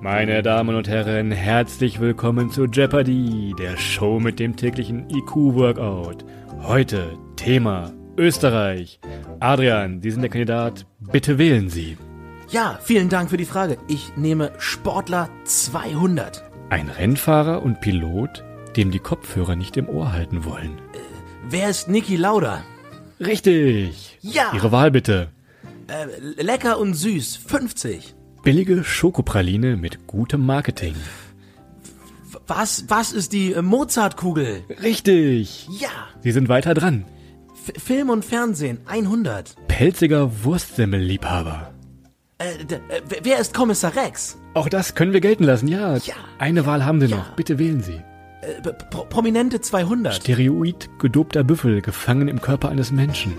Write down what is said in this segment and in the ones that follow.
Meine Damen und Herren, herzlich willkommen zu Jeopardy, der Show mit dem täglichen IQ-Workout. Heute Thema Österreich. Adrian, Sie sind der Kandidat. Bitte wählen Sie. Ja, vielen Dank für die Frage. Ich nehme Sportler 200. Ein Rennfahrer und Pilot, dem die Kopfhörer nicht im Ohr halten wollen. Wer ist Niki Lauda? Richtig. Ja. Ihre Wahl bitte. Äh, lecker und süß, 50. Billige Schokopraline mit gutem Marketing. Was, was ist die äh, Mozartkugel? Richtig. Ja. Sie sind weiter dran. F Film und Fernsehen, 100. Pelziger Wurstsemmelliebhaber. Äh, äh, wer- ist Kommissar Rex? Auch das können wir gelten lassen, ja. Ja. Eine Wahl haben Sie Ja. noch. Bitte wählen Sie. Äh, Pro Prominente 200. Stereoid gedobter Büffel, gefangen im Körper eines Menschen.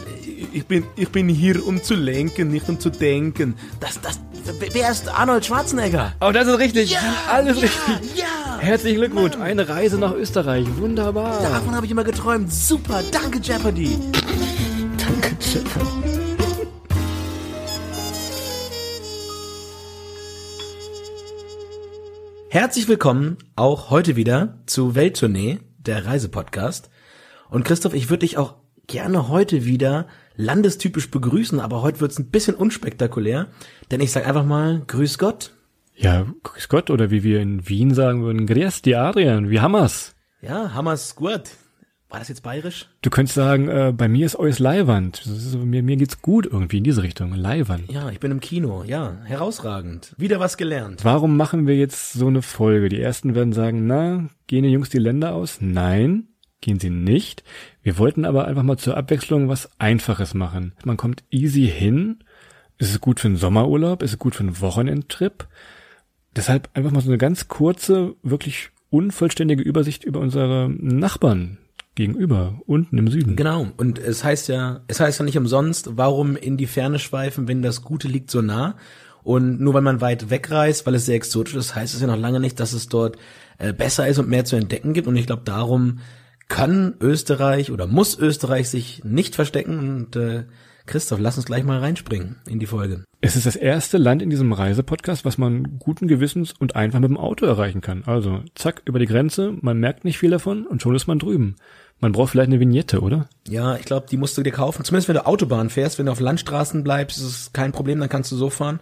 Ich bin, ich bin hier, um zu lenken, nicht um zu denken. Das, das, wer- ist Arnold Schwarzenegger? Oh, das ist richtig. Ja, Alles ja, richtig. ja. Herzlichen Glückwunsch. Eine Reise nach Österreich. Wunderbar. Davon habe ich immer geträumt. Super, danke Jeopardy. Danke, Jeopardy. Herzlich willkommen auch heute wieder zu Welttournee, der Reisepodcast. Und Christoph, ich würde dich auch gerne heute wieder landestypisch begrüßen, aber heute wird's ein bisschen unspektakulär, denn ich sag einfach mal Grüß Gott. Ja, grüß Gott, oder wie wir in Wien sagen würden, grüß die Adrian, wie hammer's? Ja, Hammers gut. War das jetzt bayerisch? Du könntest sagen, äh, bei mir ist euch Leiwand. Ist, mir, mir geht's gut irgendwie in diese Richtung. Leiwand. Ja, ich bin im Kino. Ja, herausragend. Wieder was gelernt. Warum machen wir jetzt so eine Folge? Die ersten werden sagen, na, gehen die Jungs die Länder aus? Nein, gehen sie nicht. Wir wollten aber einfach mal zur Abwechslung was Einfaches machen. Man kommt easy hin. Es ist gut für einen Sommerurlaub, es ist gut für einen Wochenendtrip. Deshalb einfach mal so eine ganz kurze, wirklich unvollständige Übersicht über unsere Nachbarn gegenüber, unten im Süden. Genau. Und es heißt ja, es heißt ja nicht umsonst, warum in die Ferne schweifen, wenn das Gute liegt so nah. Und nur weil man weit wegreist, weil es sehr exotisch ist, heißt es ja noch lange nicht, dass es dort äh, besser ist und mehr zu entdecken gibt. Und ich glaube, darum kann Österreich oder muss Österreich sich nicht verstecken. Und äh, Christoph, lass uns gleich mal reinspringen in die Folge. Es ist das erste Land in diesem Reisepodcast, was man guten Gewissens und einfach mit dem Auto erreichen kann. Also zack, über die Grenze, man merkt nicht viel davon und schon ist man drüben. Man braucht vielleicht eine Vignette, oder? Ja, ich glaube, die musst du dir kaufen. Zumindest wenn du Autobahn fährst, wenn du auf Landstraßen bleibst, ist es kein Problem, dann kannst du so fahren.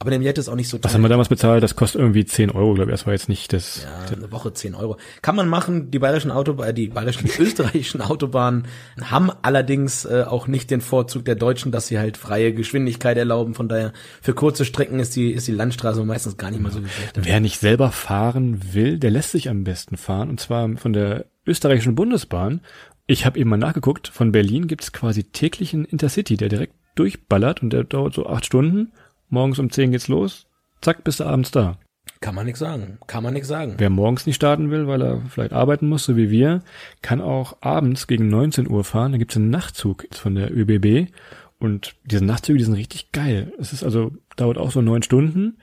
Aber der Vignette ist auch nicht so teuer. Was haben wir damals bezahlt? Das kostet irgendwie 10 Euro, glaube ich. Das war jetzt nicht das. Ja, eine Woche 10 Euro. Kann man machen. Die bayerischen Autobahnen, die bayerischen, österreichischen Autobahnen haben allerdings äh, auch nicht den Vorzug der deutschen, dass sie halt freie Geschwindigkeit erlauben. Von daher, für kurze Strecken ist die, ist die Landstraße meistens gar nicht mal so schlecht. Wer nicht selber fahren will, der lässt sich am besten fahren. Und zwar von der österreichischen Bundesbahn. Ich habe eben mal nachgeguckt, von Berlin gibt es quasi täglichen Intercity, der direkt durchballert und der dauert so acht Stunden. Morgens um 10 geht's los. Zack, bist du abends da. Kann man nix sagen. Kann man nix sagen. Wer morgens nicht starten will, weil er vielleicht arbeiten muss, so wie wir, kann auch abends gegen 19 Uhr fahren. Da gibt's einen Nachtzug von der ÖBB. Und diese Nachtzüge, die sind richtig geil. Es ist also, dauert auch so neun Stunden,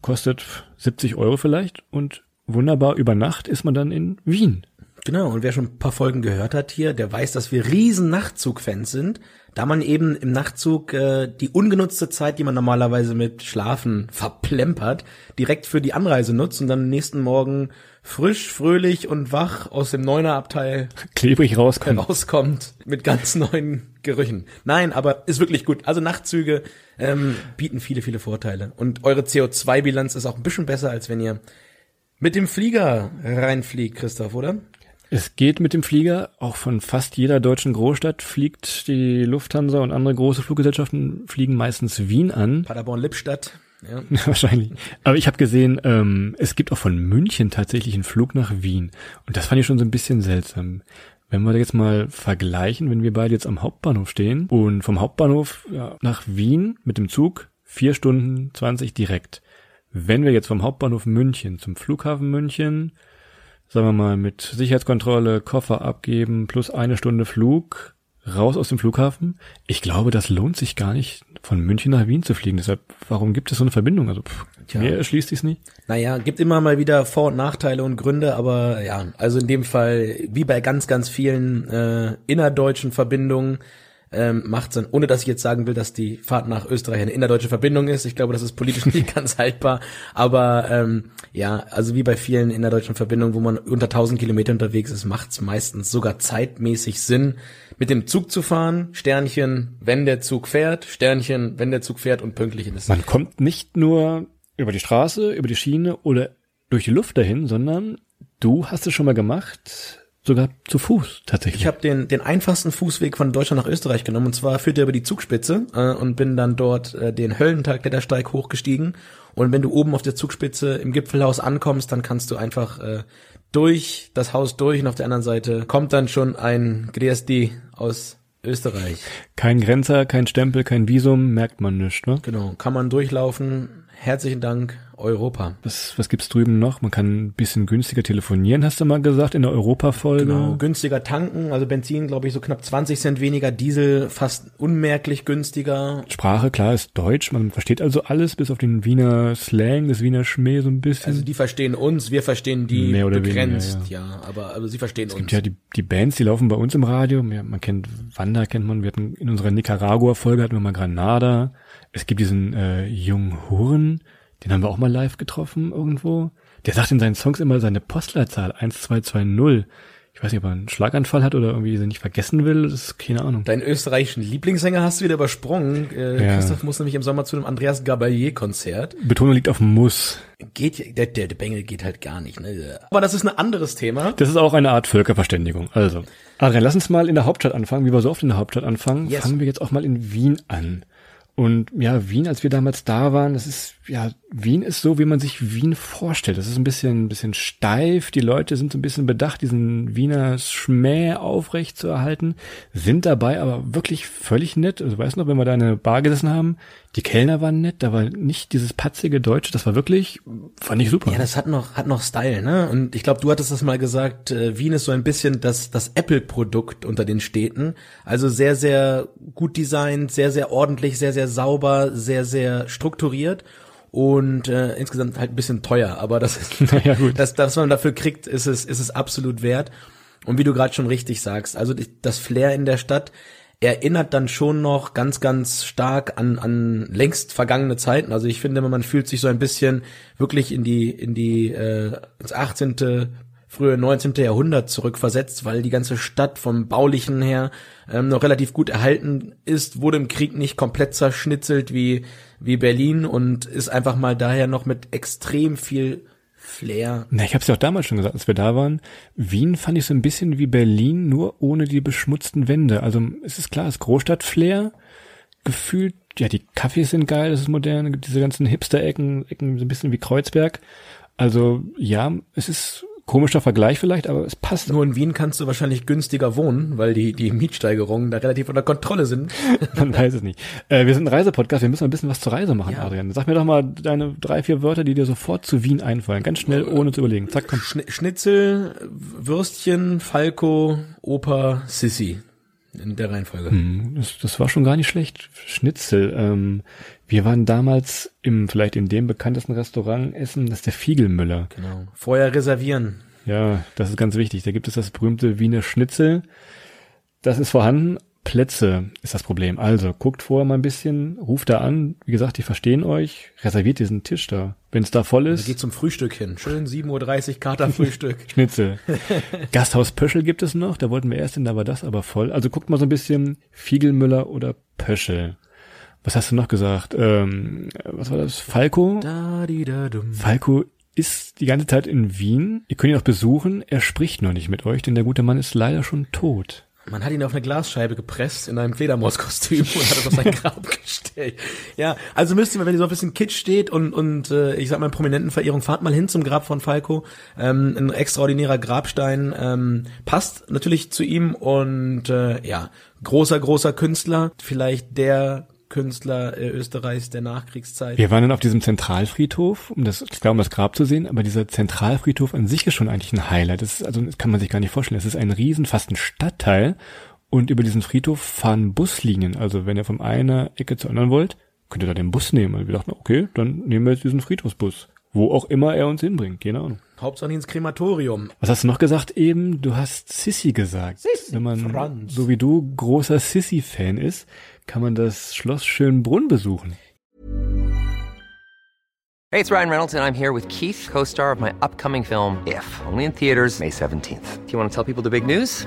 kostet 70 Euro vielleicht und wunderbar über Nacht ist man dann in Wien. Genau, und wer schon ein paar Folgen gehört hat hier, der weiß, dass wir riesen Nachtzug-Fans sind, da man eben im Nachtzug äh, die ungenutzte Zeit, die man normalerweise mit Schlafen verplempert, direkt für die Anreise nutzt und dann am nächsten Morgen frisch, fröhlich und wach aus dem Neunerabteil Klebrig rauskommt. rauskommt mit ganz neuen Gerüchen. Nein, aber ist wirklich gut. Also Nachtzüge ähm, bieten viele, viele Vorteile. Und eure CO2-Bilanz ist auch ein bisschen besser, als wenn ihr mit dem Flieger reinfliegt, Christoph, oder? Es geht mit dem Flieger. Auch von fast jeder deutschen Großstadt fliegt die Lufthansa und andere große Fluggesellschaften fliegen meistens Wien an. Paderborn-Lippstadt. Ja. Wahrscheinlich. Aber ich habe gesehen, ähm, es gibt auch von München tatsächlich einen Flug nach Wien. Und das fand ich schon so ein bisschen seltsam. Wenn wir jetzt mal vergleichen, wenn wir beide jetzt am Hauptbahnhof stehen und vom Hauptbahnhof ja, nach Wien mit dem Zug vier Stunden zwanzig direkt. Wenn wir jetzt vom Hauptbahnhof München zum Flughafen München, sagen wir mal mit Sicherheitskontrolle, Koffer abgeben plus eine Stunde Flug, raus aus dem Flughafen. Ich glaube, das lohnt sich gar nicht, von München nach Wien zu fliegen. Deshalb, warum gibt es so eine Verbindung? Also pff, mir erschließt sich's nicht. Naja, gibt immer mal wieder Vor- und Nachteile und Gründe, aber ja, also in dem Fall, wie bei ganz, ganz vielen äh, innerdeutschen Verbindungen, ähm, macht dann, ohne dass ich jetzt sagen will, dass die Fahrt nach Österreich eine innerdeutsche Verbindung ist. Ich glaube, das ist politisch nicht ganz haltbar. Aber ähm, ja, also wie bei vielen innerdeutschen Verbindungen, wo man unter 1000 Kilometer unterwegs ist, macht es meistens sogar zeitmäßig Sinn, mit dem Zug zu fahren. Sternchen, wenn der Zug fährt. Sternchen, wenn der Zug fährt und pünktlich ist. Man kommt nicht nur über die Straße, über die Schiene oder durch die Luft dahin, sondern du hast es schon mal gemacht, sogar zu Fuß tatsächlich. Ich habe den, den einfachsten Fußweg von Deutschland nach Österreich genommen und zwar führt er über die Zugspitze äh, und bin dann dort äh, den Höllentag Klettersteig hochgestiegen und wenn du oben auf der Zugspitze im Gipfelhaus ankommst, dann kannst du einfach äh, durch das Haus durch und auf der anderen Seite kommt dann schon ein GDSD aus Österreich. Kein Grenzer, kein Stempel, kein Visum, merkt man nicht, ne? Genau, kann man durchlaufen. Herzlichen Dank, Europa. Was, was gibt's drüben noch? Man kann ein bisschen günstiger telefonieren, hast du mal gesagt, in der Europa-Folge. Genau, günstiger tanken, also Benzin, glaube ich, so knapp 20 Cent weniger, Diesel fast unmerklich günstiger. Sprache, klar, ist Deutsch, man versteht also alles, bis auf den Wiener Slang, das Wiener Schmäh so ein bisschen. Also die verstehen uns, wir verstehen die Mehr oder begrenzt, weniger, ja. aber, aber sie verstehen es uns. gibt ja die, die Bands, die laufen bei uns im Radio. Ja, man kennt Wanda, kennt man. Wir hatten in unserer Nicaragua-Folge hatten wir mal Granada. Es gibt diesen äh, Jung Huren, den haben wir auch mal live getroffen irgendwo. Der sagt in seinen Songs immer seine Postleitzahl 1220. Ich weiß nicht, ob er einen Schlaganfall hat oder irgendwie sie nicht vergessen will. Das ist keine Ahnung. Deinen österreichischen Lieblingssänger hast du wieder übersprungen. Äh, Ja. Christoph muss nämlich im Sommer zu einem Andreas Gabalier-Konzert. Betonung liegt auf Muss. Geht, der, der, der Bengel geht halt gar nicht. Ne? Aber das ist ein anderes Thema. Das ist auch eine Art Völkerverständigung. Also, Adrian, lass uns mal in der Hauptstadt anfangen. Wie wir so oft in der Hauptstadt anfangen, Yes. fangen wir jetzt auch mal in Wien an. Und ja, Wien, als wir damals da waren, das ist, ja, Wien ist so, wie man sich Wien vorstellt. Das ist ein bisschen, ein bisschen steif. Die Leute sind so ein bisschen bedacht, diesen Wiener Schmäh aufrecht zu erhalten, sind dabei aber wirklich völlig nett. Also, weißt du noch, wenn wir da in einer Bar gesessen haben, die Kellner waren nett, da war nicht dieses patzige Deutsche, das war wirklich, fand ich super. Ja, das hat noch, hat noch Style, ne? Und ich glaube, du hattest das mal gesagt, äh, Wien ist so ein bisschen das, das Apple-Produkt unter den Städten. Also sehr, sehr gut designt, sehr, sehr ordentlich, sehr, sehr sauber, sehr, sehr strukturiert und äh, insgesamt halt ein bisschen teuer. Aber das ist, Naja, gut. das, das, was man dafür kriegt, ist es, ist es absolut wert. Und wie du gerade schon richtig sagst, also das Flair in der Stadt erinnert dann schon noch ganz, ganz stark an, an längst vergangene Zeiten. Also ich finde, man fühlt sich so ein bisschen wirklich in die, in die, äh, ins 18., frühe 19. Jahrhundert zurückversetzt, weil die ganze Stadt vom Baulichen her ähm, noch relativ gut erhalten ist, wurde im Krieg nicht komplett zerschnitzelt wie, wie Berlin und ist einfach mal daher noch mit extrem viel Flair Na, ich habe es ja auch damals schon gesagt, als wir da waren. Wien fand ich so ein bisschen wie Berlin, nur ohne die beschmutzten Wände. Also es ist klar, es ist Großstadt-Flair. Gefühlt, ja, die Cafés sind geil, das ist modern, diese ganzen Hipster-Ecken, Ecken so ein bisschen wie Kreuzberg. Also ja, es ist komischer Vergleich vielleicht, aber es passt. Nur in Wien kannst du wahrscheinlich günstiger wohnen, weil die, die Mietsteigerungen da relativ unter Kontrolle sind. Man weiß es nicht. Äh, wir sind ein Reisepodcast, wir müssen ein bisschen was zur Reise machen, Ja. Adrian. Sag mir doch mal deine drei, vier Wörter, die dir sofort zu Wien einfallen. Ganz schnell, ohne zu überlegen. Zack, komm. Schni- Schnitzel, Würstchen, Falco, Oper, Sissi. In der Reihenfolge. Hm, Das, das war schon gar nicht schlecht. Schnitzel. Ähm, wir waren damals im, vielleicht in dem bekanntesten Restaurant essen, das ist der Fiegelmüller. Genau. Vorher reservieren. Ja, das ist ganz wichtig. Da gibt es das berühmte Wiener Schnitzel. Das ist vorhanden. Plätze ist das Problem. Also guckt vorher mal ein bisschen, ruft da an. Wie gesagt, die verstehen euch. Reserviert diesen Tisch da. Wenn es da voll Da ist, geht zum Frühstück hin. Schön 7.30 Uhr Katerfrühstück. Schnitzel. Gasthaus Pöschel gibt es noch. Da wollten wir erst hin, da war das aber voll. Also guckt mal so ein bisschen Fiegelmüller oder Pöschel. Was hast du noch gesagt? Ähm, was war das? Falco? da, di, da. Falco ist die ganze Zeit in Wien. Ihr könnt ihn auch besuchen. Er spricht noch nicht mit euch, denn der gute Mann ist leider schon tot. Man hat ihn auf eine Glasscheibe gepresst in einem Fledermauskostüm und hat es auf sein Grab gestellt. Ja, also müsst ihr, wenn ihr so ein bisschen Kitsch steht und, und äh, ich sag mal Prominentenverehrung, fahrt mal hin zum Grab von Falco. Ähm, ein extraordinärer Grabstein ähm, passt natürlich zu ihm und äh, ja, großer, großer Künstler, vielleicht der Künstler äh, Österreichs der Nachkriegszeit. Wir waren dann auf diesem Zentralfriedhof, um das, klar, um das Grab zu sehen, aber dieser Zentralfriedhof an sich ist schon eigentlich ein Highlight. Das ist, also, das kann man sich gar nicht vorstellen. Es ist ein riesen, fast ein Stadtteil und über diesen Friedhof fahren Buslinien. Also, wenn ihr von einer Ecke zur anderen wollt, könnt ihr da den Bus nehmen. Und wir dachten, okay, dann nehmen wir jetzt diesen Friedhofsbus. Wo auch immer er uns hinbringt, keine Ahnung. Hauptsache ins Krematorium. Was hast du noch gesagt eben? Du hast Sissy gesagt. Sissi, Wenn man, Franz. so wie du, großer Sissy-Fan ist, kann man das Schloss Schönbrunn besuchen. Hey, it's Ryan Reynolds, and I'm here with Keith, co star of my upcoming film, If, only in theaters, May 17th. Do you want to tell people the big news?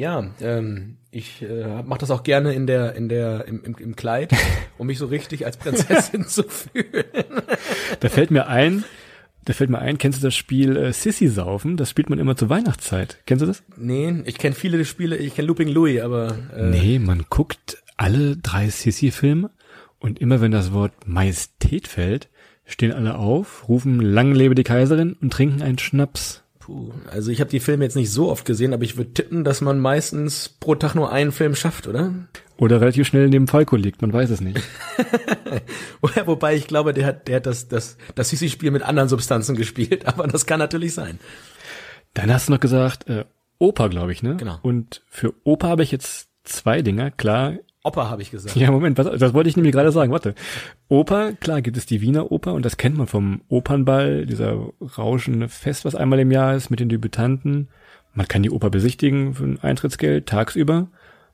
Ja, ähm, ich äh, mache das auch gerne in der in der im, im, im Kleid, um mich so richtig als Prinzessin zu fühlen. Da fällt mir ein, da fällt mir ein, kennst du das Spiel äh, Sissy saufen? Das spielt man immer zur Weihnachtszeit. Kennst du das? Nee, ich kenne viele Spiele, ich kenne Looping Louis, aber äh, Nee, man guckt alle drei Sissy-Filme und immer wenn das Wort Majestät fällt, stehen alle auf, rufen Lang lebe die Kaiserin und trinken einen Schnaps. Puh, also ich habe die Filme jetzt nicht so oft gesehen, aber ich würde tippen, dass man meistens pro Tag nur einen Film schafft, oder? Oder relativ schnell neben Falco liegt, man weiß es nicht. Wobei ich glaube, der hat der hat das das das Sissi-Spiel mit anderen Substanzen gespielt, aber das kann natürlich sein. Dann hast du noch gesagt, äh, Oper, glaube ich, ne? Genau. Und für Oper habe ich jetzt zwei Dinger. Klar, Opa habe ich gesagt. Ja, Moment, was, das wollte ich nämlich gerade sagen. Warte. Oper, klar gibt es die Wiener Oper und das kennt man vom Opernball, dieser rauschende Fest, was einmal im Jahr ist mit den Debütanten. Man kann die Oper besichtigen für ein Eintrittsgeld tagsüber.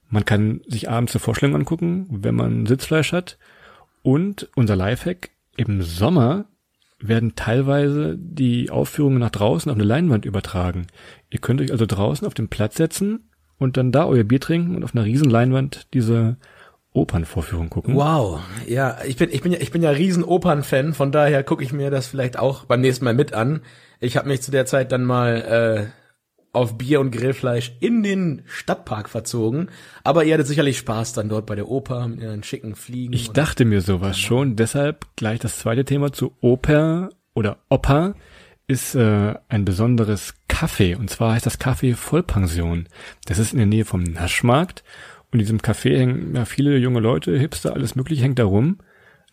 Man kann sich abends eine Vorstellung angucken, wenn man Sitzfleisch hat. Und unser Lifehack, im Sommer werden teilweise die Aufführungen nach draußen auf eine Leinwand übertragen. Ihr könnt euch also draußen auf den Platz setzen und dann da euer Bier trinken und auf einer riesen Leinwand diese Opernvorführung gucken. Wow, ja, ich bin ich bin ja ich bin ja riesen Opernfan, von daher gucke ich mir das vielleicht auch beim nächsten Mal mit an. Ich habe mich zu der Zeit dann mal äh, auf Bier und Grillfleisch in den Stadtpark verzogen, aber ihr hattet sicherlich Spaß dann dort bei der Oper mit ihren schicken Fliegen. Ich dachte mir sowas schon, deshalb gleich das zweite Thema zu Oper oder Oper ist äh, ein besonderes Café und zwar heißt das Café Vollpension. Das ist in der Nähe vom Naschmarkt und in diesem Café hängen ja viele junge Leute, Hipster, alles mögliche hängt da rum.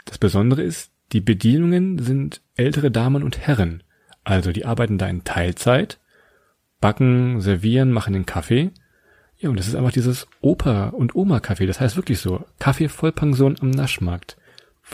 Das Besondere ist, die Bedienungen sind ältere Damen und Herren. Also die arbeiten da in Teilzeit, backen, servieren, machen den Kaffee. Ja, und das ist einfach dieses Oper- und Oma-Café. Das heißt wirklich so. Kaffee Vollpension am Naschmarkt.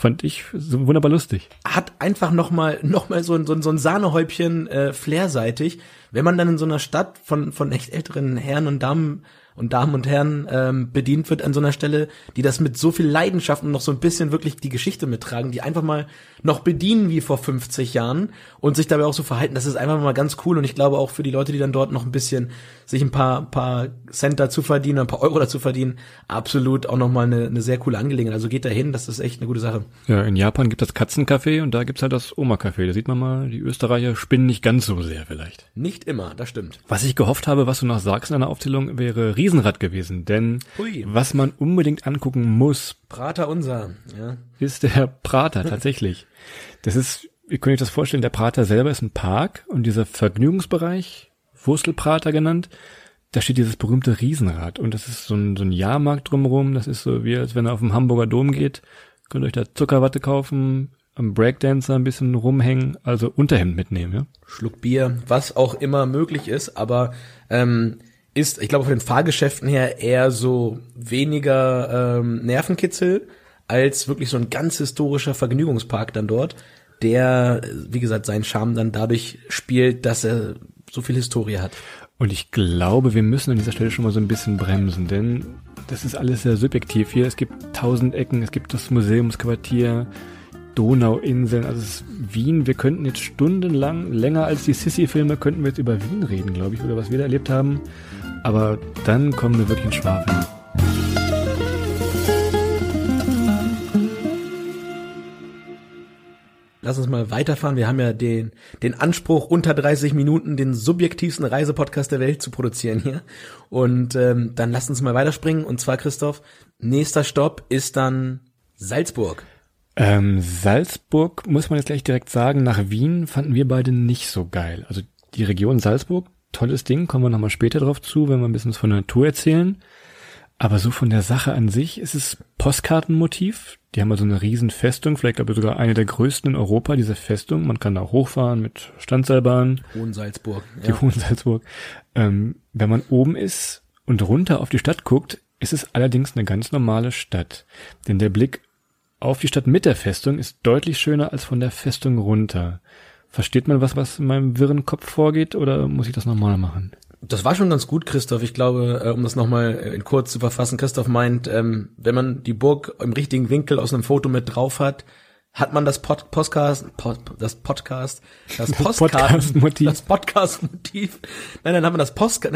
Fand ich so wunderbar lustig. hat einfach noch mal noch mal so ein so so ein Sahnehäubchen äh, flairseitig, wenn man dann in so einer Stadt von von echt älteren Herren und Damen und Damen und Herren ähm, bedient wird an so einer Stelle, die das mit so viel Leidenschaft und noch so ein bisschen wirklich die Geschichte mittragen, die einfach mal noch bedienen wie vor 50 Jahren und sich dabei auch so verhalten. Das ist einfach mal ganz cool und ich glaube auch für die Leute, die dann dort noch ein bisschen sich ein paar paar Cent dazu verdienen, ein paar Euro dazu verdienen, absolut auch noch mal eine, eine sehr coole Angelegenheit. Also geht da hin, das ist echt eine gute Sache. Ja, in Japan gibt es Katzencafé und da gibt's halt das Oma-Café. Da sieht man mal, die Österreicher spinnen nicht ganz so sehr vielleicht. Nicht immer, das stimmt. Was ich gehofft habe, was du noch sagst in deiner Aufzählung, wäre Riesenrad gewesen. Denn Hui. was man unbedingt angucken muss, Prater unser, ja. ist der Prater tatsächlich. Das ist, ihr könnt euch das vorstellen, der Prater selber ist ein Park und dieser Vergnügungsbereich, Wurstelprater genannt, da steht dieses berühmte Riesenrad und das ist so ein, so ein Jahrmarkt drumherum, das ist so wie als wenn ihr auf dem Hamburger Dom geht, könnt ihr euch da Zuckerwatte kaufen, am Breakdancer ein bisschen rumhängen, also Unterhemd mitnehmen, ja. Schluck Bier, was auch immer möglich ist, aber ähm, ist, ich glaube, von den Fahrgeschäften her eher so weniger ähm, Nervenkitzel als wirklich so ein ganz historischer Vergnügungspark dann dort, der, wie gesagt, seinen Charme dann dadurch spielt, dass er so viel Historie hat. Und ich glaube, wir müssen an dieser Stelle schon mal so ein bisschen bremsen, denn das ist alles sehr subjektiv hier. Es gibt tausend Ecken, es gibt das Museumsquartier, Donauinseln, also Wien. Wir könnten jetzt stundenlang, länger als die Sissy-Filme, könnten wir jetzt über Wien reden, glaube ich, oder was wir da erlebt haben. Aber dann kommen wir wirklich in Schwafeln. Lass uns mal weiterfahren. Wir haben ja den, den Anspruch, unter 30 Minuten den subjektivsten Reisepodcast der Welt zu produzieren hier. Und ähm, dann lass uns mal weiterspringen. Und zwar, Christoph, nächster Stopp ist dann Salzburg. Ähm, Salzburg, muss man jetzt gleich direkt sagen, nach Wien fanden wir beide nicht so geil. Also die Region Salzburg, tolles Ding, kommen wir nochmal später drauf zu, wenn wir ein bisschen was von der Natur erzählen. Aber so von der Sache an sich ist es Postkartenmotiv. Die haben also eine riesen Festung, vielleicht glaube ich sogar eine der größten in Europa, diese Festung. Man kann da auch hochfahren mit Standseilbahn. Hohen Salzburg. Die Hohen Salzburg. Ähm, wenn man oben ist und runter auf die Stadt guckt, ist es allerdings eine ganz normale Stadt. Denn der Blick auf die Stadt mit der Festung ist deutlich schöner als von der Festung runter. Versteht man was, was in meinem wirren Kopf vorgeht, oder muss ich das nochmal machen? Das war schon ganz gut, Christoph. Ich glaube, äh, um das nochmal in kurz zu verfassen, Christoph meint, ähm, wenn man die Burg im richtigen Winkel aus einem Foto mit drauf hat, hat man das Pod Podcast, Pod, das Podcast, das Postkartenmotiv, das Podcast-Motiv. Nein, dann hat man das Postcard.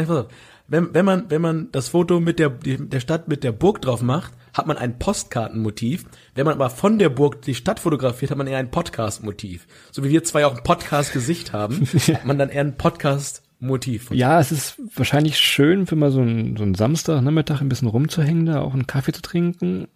Wenn, wenn man, wenn man das Foto mit der, der Stadt mit der Burg drauf macht, hat man ein Postkartenmotiv. Wenn man aber von der Burg die Stadt fotografiert, hat man eher ein Podcast-Motiv. So wie wir zwei auch ein Podcast-Gesicht haben, hat man dann eher ein Podcast Motiv. Ja, es ist wahrscheinlich schön, für mal so ein, so ein Samstagnachmittag ein bisschen rumzuhängen, da auch einen Kaffee zu trinken.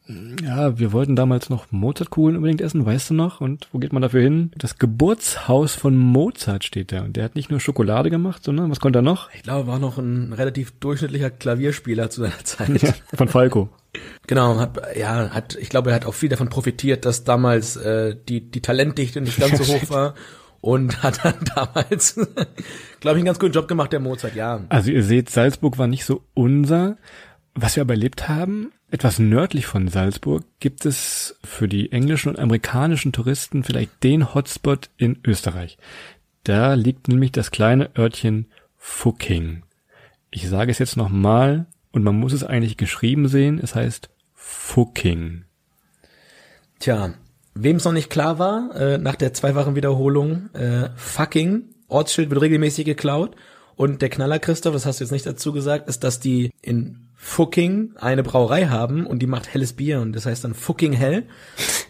Ja, wir wollten damals noch Mozartkugeln unbedingt essen, weißt du noch? Und wo geht man dafür hin? Das Geburtshaus von Mozart steht da. Und der hat nicht nur Schokolade gemacht, sondern was konnte er noch? Ich glaube, war noch ein relativ durchschnittlicher Klavierspieler zu seiner Zeit. Ja, von Falco. Genau, hat, ja, hat, ich glaube, er hat auch viel davon profitiert, dass damals äh, die, die Talentdichte nicht ganz so hoch war und hat dann damals, glaube ich, einen ganz guten Job gemacht, der Mozart, ja. Also ihr seht, Salzburg war nicht so unser. Was wir aber erlebt haben, etwas nördlich von Salzburg gibt es für die englischen und amerikanischen Touristen vielleicht den Hotspot in Österreich. Da liegt nämlich das kleine Örtchen Fucking. Ich sage es jetzt nochmal und man muss es eigentlich geschrieben sehen. Es heißt Fucking. Tja, Wem es noch nicht klar war, äh, nach der zweifachen Wiederholung, äh, fucking, Ortsschild wird regelmäßig geklaut. Und der Knaller, Christoph, das hast du jetzt nicht dazu gesagt, ist, dass die in Fucking eine Brauerei haben und die macht helles Bier und das heißt dann Fucking Hell.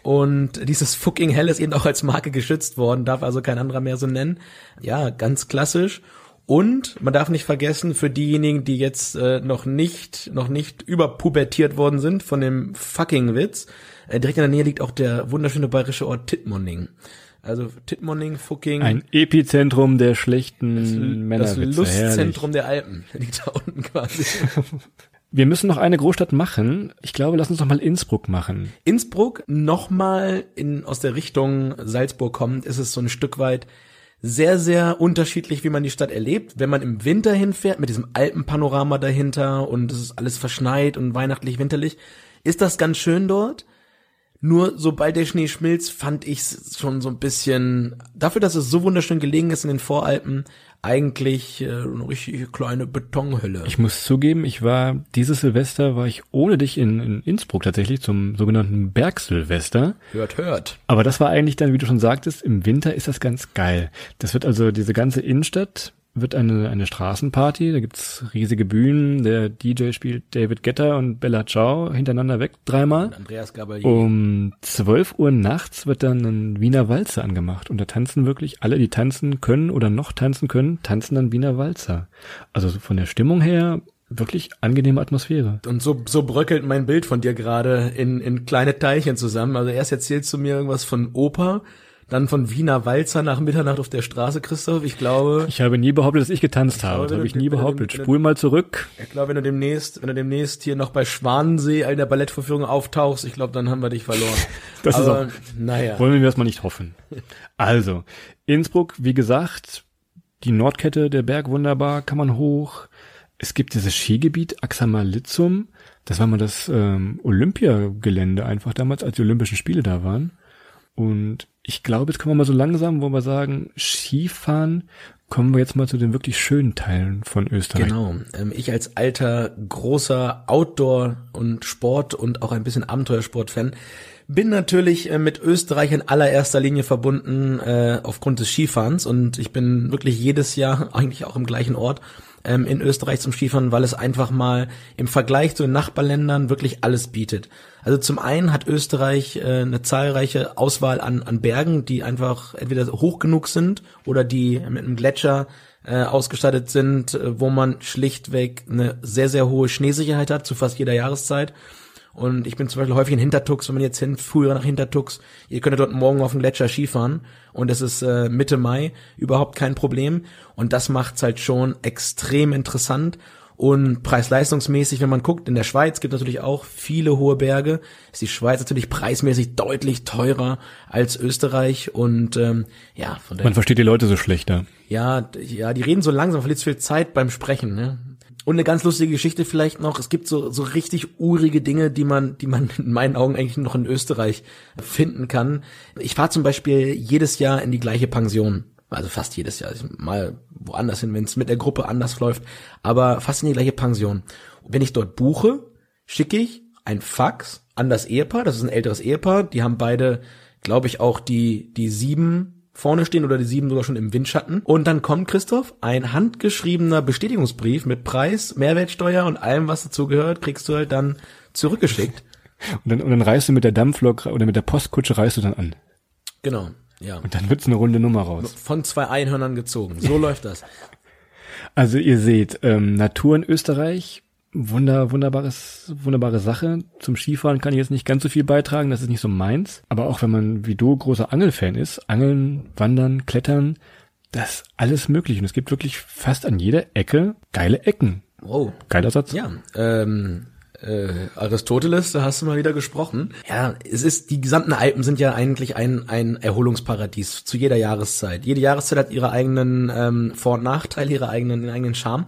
Und dieses Fucking Hell ist eben auch als Marke geschützt worden, darf also kein anderer mehr so nennen. Ja, ganz klassisch. Und man darf nicht vergessen, für diejenigen, die jetzt äh, noch nicht, noch nicht überpubertiert worden sind von dem fucking Witz, äh, direkt in der Nähe liegt auch der wunderschöne bayerische Ort Tittmonning. Also Tittmonning, Fucking. Ein Epizentrum der schlechten Männer. Das Lustzentrum der Alpen liegt da unten quasi. Wir müssen noch eine Großstadt machen. Ich glaube, lass uns noch mal Innsbruck machen. Innsbruck nochmal in, aus der Richtung Salzburg kommt, ist es so ein Stück weit sehr, sehr unterschiedlich, wie man die Stadt erlebt. Wenn man im Winter hinfährt, mit diesem Alpenpanorama dahinter und es ist alles verschneit und weihnachtlich, winterlich, ist das ganz schön dort. Nur sobald der Schnee schmilzt, fand ich es schon so ein bisschen, dafür, dass es so wunderschön gelegen ist in den Voralpen, eigentlich äh, eine richtig kleine Betonhülle. Ich muss zugeben, ich war, dieses Silvester war ich ohne dich in, in Innsbruck tatsächlich zum sogenannten Bergsilvester. Hört, hört. Aber das war eigentlich dann, wie du schon sagtest, im Winter ist das ganz geil. Das wird also diese ganze Innenstadt wird eine, eine Straßenparty, da gibt's riesige Bühnen, der DJ spielt David Getter und Bella Ciao hintereinander weg, dreimal. Und Andreas Gabalier. Um 12 Uhr nachts wird dann ein Wiener Walzer angemacht und da tanzen wirklich alle, die tanzen können oder noch tanzen können, tanzen dann Wiener Walzer. Also von der Stimmung her wirklich angenehme Atmosphäre. Und so, so bröckelt mein Bild von dir gerade in, in kleine Teilchen zusammen. Also erst erzählst du mir irgendwas von Oper, dann von Wiener Walzer nach Mitternacht auf der Straße, Christoph. Ich glaube. Ich habe nie behauptet, dass ich getanzt ich habe. Das habe ich nie behauptet. Spul mal zurück. Ich glaube, wenn du demnächst, wenn du demnächst hier noch bei Schwanensee in der Ballettvorführung auftauchst, ich glaube, dann haben wir dich verloren. das Aber, ist auch, naja. Wollen wir erstmal nicht hoffen. Also, Innsbruck, wie gesagt, die Nordkette, der Berg wunderbar, kann man hoch. Es gibt dieses Skigebiet Axamalitzum. Das war mal das ähm, Olympiagelände einfach damals, als die Olympischen Spiele da waren. Und ich glaube, jetzt kommen wir mal so langsam, wo wir sagen, Skifahren, kommen wir jetzt mal zu den wirklich schönen Teilen von Österreich. Genau. Ähm, ich als alter, großer Outdoor- und Sport- und auch ein bisschen Abenteuersport-Fan bin natürlich äh, mit Österreich in allererster Linie verbunden äh, aufgrund des Skifahrens und ich bin wirklich jedes Jahr eigentlich auch im gleichen Ort ähm, in Österreich zum Skifahren, weil es einfach mal im Vergleich zu den Nachbarländern wirklich alles bietet. Also zum einen hat Österreich äh, eine zahlreiche Auswahl an, an Bergen, die einfach entweder hoch genug sind oder die mit einem Gletscher äh, ausgestattet sind, äh, wo man schlichtweg eine sehr, sehr hohe Schneesicherheit hat zu fast jeder Jahreszeit. Und ich bin zum Beispiel häufig in Hintertux, wenn man jetzt hin, früher nach Hintertux, ihr könnt dort morgen auf dem Gletscher Skifahren und es ist äh, Mitte Mai, überhaupt kein Problem. Und das macht's halt schon extrem interessant. Und preis-leistungsmäßig, wenn man guckt, in der Schweiz gibt natürlich auch viele hohe Berge. Ist die Schweiz natürlich preismäßig deutlich teurer als Österreich und ähm, ja, von Man versteht die Leute so schlechter. Ja, ja, die reden so langsam, verliert viel Zeit beim Sprechen. Ne? Und eine ganz lustige Geschichte vielleicht noch. Es gibt so, so richtig urige Dinge, die man, die man in meinen Augen eigentlich noch in Österreich finden kann. Ich fahre zum Beispiel jedes Jahr in die gleiche Pension also fast jedes Jahr, mal woanders hin, wenn es mit der Gruppe anders läuft, aber fast in die gleiche Pension. Wenn ich dort buche, schicke ich ein Fax an das Ehepaar, das ist ein älteres Ehepaar, die haben beide, glaube ich, auch die, die sieben vorne stehen oder die sieben sogar schon im Windschatten. Und dann kommt, Christoph, ein handgeschriebener Bestätigungsbrief mit Preis, Mehrwertsteuer und allem, was dazugehört, kriegst du halt dann zurückgeschickt. Und dann, und dann reist du mit der Dampflok oder mit der Postkutsche reist du dann an. Genau. Ja. Und dann wird's eine runde Nummer raus. Von zwei Einhörnern gezogen. So läuft das. Also ihr seht, ähm, Natur in Österreich, wunder, wunderbares, wunderbare Sache. Zum Skifahren kann ich jetzt nicht ganz so viel beitragen, das ist nicht so meins. Aber auch wenn man wie du großer Angelfan ist, Angeln, Wandern, Klettern, das ist alles möglich. Und es gibt wirklich fast an jeder Ecke geile Ecken. Wow. Geiler Satz. Ja, ähm, äh, Aristoteles, da hast du mal wieder gesprochen. Ja, es ist, die gesamten Alpen sind ja eigentlich ein, ein Erholungsparadies zu jeder Jahreszeit. Jede Jahreszeit hat ihre eigenen ähm, Vor- und Nachteile, ihre eigenen, ihren eigenen Charme.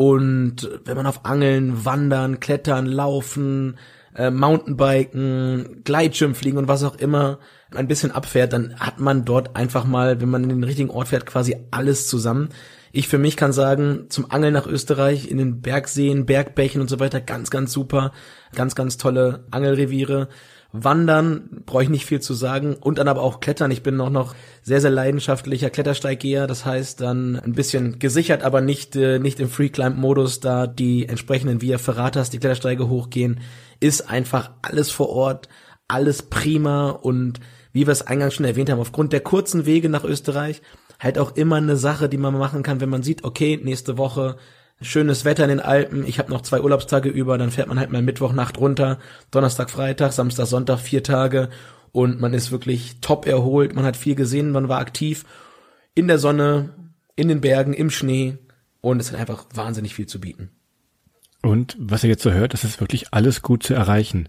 Und wenn man auf Angeln, Wandern, Klettern, Laufen, äh, Mountainbiken, Gleitschirm fliegen und was auch immer ein bisschen abfährt, dann hat man dort einfach mal, wenn man in den richtigen Ort fährt, quasi alles zusammen. Ich für mich kann sagen, zum Angeln nach Österreich, in den Bergseen, Bergbächen und so weiter, ganz, ganz super. Ganz, ganz tolle Angelreviere. Wandern brauche ich nicht viel zu sagen und dann aber auch Klettern. Ich bin auch noch sehr, sehr leidenschaftlicher Klettersteiggeher. Das heißt dann ein bisschen gesichert, aber nicht, äh, nicht im Free-Climb-Modus, da die entsprechenden Via Ferratas, die Klettersteige hochgehen, ist einfach alles vor Ort, alles prima und wie wir es eingangs schon erwähnt haben, aufgrund der kurzen Wege nach Österreich halt auch immer eine Sache, die man machen kann, wenn man sieht, okay, nächste Woche schönes Wetter in den Alpen, ich habe noch zwei Urlaubstage über, dann fährt man halt mal Mittwochnacht runter, Donnerstag, Freitag, Samstag, Sonntag, vier Tage und man ist wirklich top erholt, man hat viel gesehen, man war aktiv in der Sonne, in den Bergen, im Schnee und es hat einfach wahnsinnig viel zu bieten. Und was ihr jetzt so hört, das ist wirklich alles gut zu erreichen.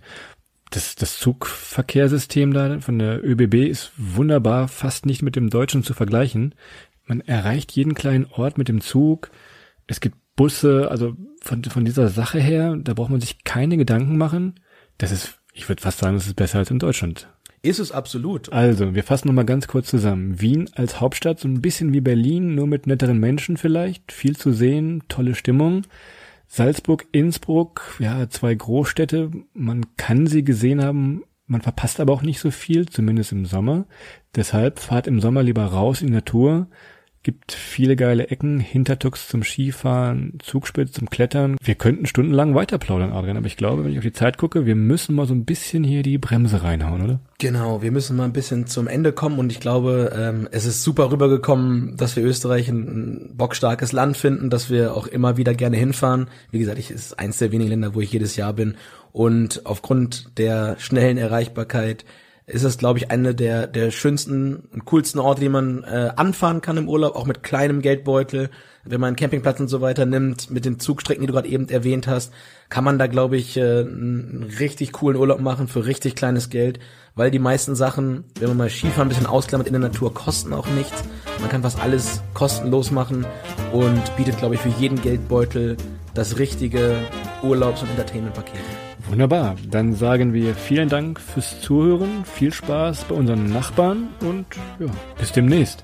Das, das Zugverkehrssystem da von der ÖBB ist wunderbar, fast nicht mit dem deutschen zu vergleichen. Man erreicht jeden kleinen Ort mit dem Zug. Es gibt Busse, also von, von dieser Sache her, da braucht man sich keine Gedanken machen. Das ist, ich würde fast sagen, das ist besser als in Deutschland. Ist es absolut. Also, wir fassen nochmal ganz kurz zusammen. Wien als Hauptstadt, so ein bisschen wie Berlin, nur mit netteren Menschen vielleicht, viel zu sehen, tolle Stimmung. Salzburg, Innsbruck, ja, zwei Großstädte. Man kann sie gesehen haben, man verpasst aber auch nicht so viel, zumindest im Sommer. Deshalb fahrt im Sommer lieber raus in die Natur. Gibt viele geile Ecken, Hintertux zum Skifahren, Zugspitz zum Klettern. Wir könnten stundenlang weiter plaudern, Adrian, aber ich glaube, wenn ich auf die Zeit gucke, wir müssen mal so ein bisschen hier die Bremse reinhauen, oder? Genau, wir müssen mal ein bisschen zum Ende kommen und ich glaube, ähm, es ist super rübergekommen, dass wir Österreich ein, ein bockstarkes Land finden, dass wir auch immer wieder gerne hinfahren. Wie gesagt, ich ist eins der wenigen Länder, wo ich jedes Jahr bin und aufgrund der schnellen Erreichbarkeit ist es, glaube ich, eine der, der schönsten und coolsten Orte, die man äh, anfahren kann im Urlaub, auch mit kleinem Geldbeutel. Wenn man einen Campingplatz und so weiter nimmt, mit den Zugstrecken, die du gerade eben erwähnt hast, kann man da, glaube ich, äh, einen richtig coolen Urlaub machen für richtig kleines Geld, weil die meisten Sachen, wenn man mal Skifahren ein bisschen ausklammert in der Natur, kosten auch nichts. Man kann fast alles kostenlos machen und bietet, glaube ich, für jeden Geldbeutel das richtige Urlaubs- und Entertainment-Paket. Wunderbar. Dann sagen wir vielen Dank fürs Zuhören, viel Spaß bei unseren Nachbarn und ja, bis demnächst.